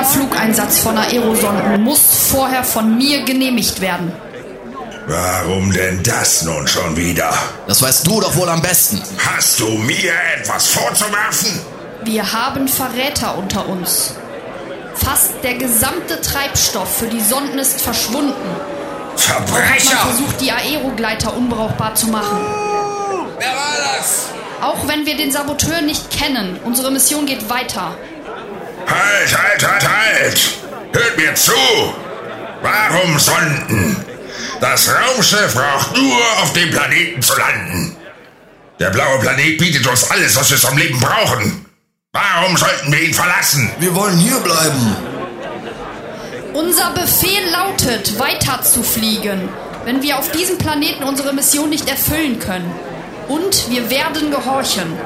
Jeder Flugeinsatz von Aerosonden muss vorher von mir genehmigt werden. Warum denn das nun schon wieder? Das weißt du doch wohl am besten. Hast du mir etwas vorzuwerfen? Wir haben Verräter unter uns. Fast der gesamte Treibstoff für die Sonden ist verschwunden. Verbrecher! Man versucht, die Aerogleiter unbrauchbar zu machen. Wer war das? Auch wenn wir den Saboteur nicht kennen, unsere Mission geht weiter. Halt, halt, halt, halt! Hört mir zu! Warum Sonden? Das Raumschiff braucht nur auf dem Planeten zu landen. Der blaue Planet bietet uns alles, was wir zum Leben brauchen. Warum sollten wir ihn verlassen? Wir wollen hier bleiben. Unser Befehl lautet, weiter zu fliegen, wenn wir auf diesem Planeten unsere Mission nicht erfüllen können. Und wir werden gehorchen.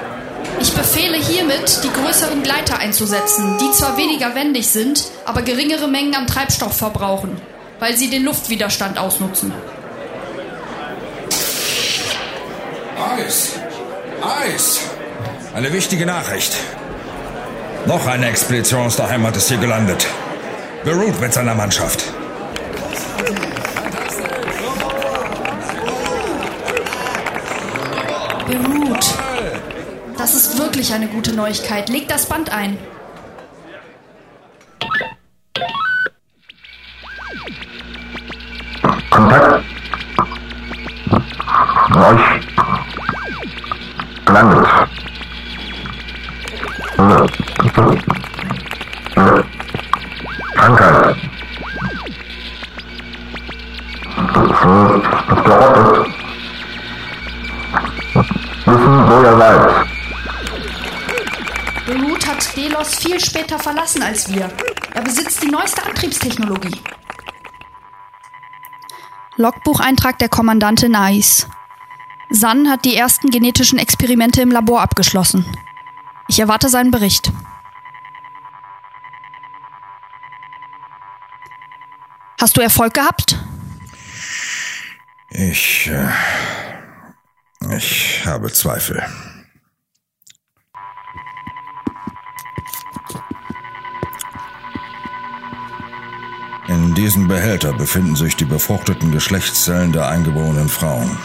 Ich befehle hiermit, die größeren Gleiter einzusetzen, die zwar weniger wendig sind, aber geringere Mengen an Treibstoff verbrauchen, weil sie den Luftwiderstand ausnutzen. Eis! Eis! Eine wichtige Nachricht. Noch eine Expedition aus der Heimat ist hier gelandet. Beirut mit seiner Mannschaft. Beruht. Das ist wirklich eine gute Neuigkeit. Leg das Band ein. Kontakt. Euch gelandet. Krankheit. Verrottet. Delos viel später verlassen als wir. Er besitzt die neueste Antriebstechnologie. Logbucheintrag der Kommandantin Ais. San hat die ersten genetischen Experimente im Labor abgeschlossen. Ich erwarte seinen Bericht. Hast du Erfolg gehabt? Ich. Äh, ich habe Zweifel. In diesem Behälter befinden sich die befruchteten Geschlechtszellen der eingeborenen Frauen.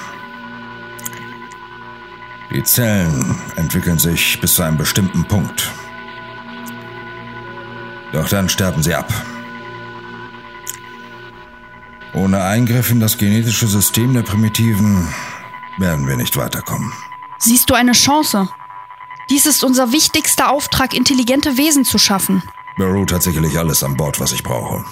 Die Zellen entwickeln sich bis zu einem bestimmten Punkt. Doch dann sterben sie ab. Ohne Eingriff in das genetische System der Primitiven werden wir nicht weiterkommen. Siehst du eine Chance? Dies ist unser wichtigster Auftrag, intelligente Wesen zu schaffen. Beirut hat sicherlich alles an Bord, was ich brauche.